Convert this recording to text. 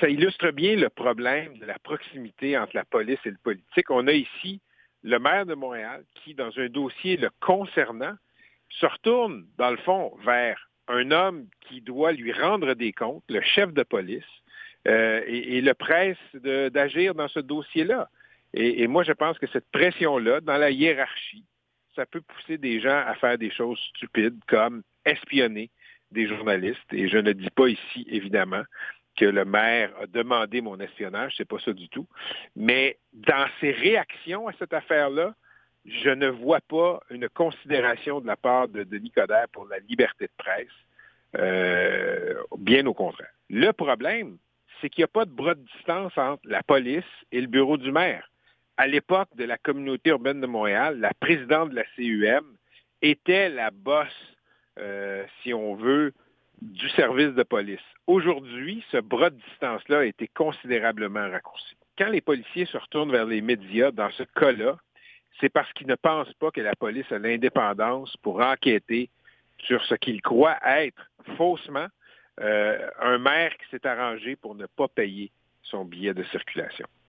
ça illustre bien le problème de la proximité entre la police et le politique. On a ici le maire de Montréal qui, dans un dossier le concernant, se retourne, dans le fond, vers un homme qui doit lui rendre des comptes, le chef de police, euh, et, le presse d'agir dans ce dossier-là. Et, moi, je pense que cette pression-là, dans la hiérarchie, ça peut pousser des gens à faire des choses stupides comme espionner des journalistes. Et je ne dis pas ici, évidemment, que le maire a demandé mon espionnage, c'est pas ça du tout. Mais dans ses réactions à cette affaire-là, je ne vois pas une considération de la part de Denis Coderre pour la liberté de presse. Euh, bien au contraire. Le problème, c'est qu'il n'y a pas de bras de distance entre la police et le bureau du maire. À l'époque de la communauté urbaine de Montréal, la présidente de la CUM était la bosse, euh, si on veut, du service de police. Aujourd'hui, ce bras de distance-là a été considérablement raccourci. Quand les policiers se retournent vers les médias, dans ce cas-là, c'est parce qu'ils ne pensent pas que la police a l'indépendance pour enquêter sur ce qu'ils croient être faussement euh, un maire qui s'est arrangé pour ne pas payer son billet de circulation.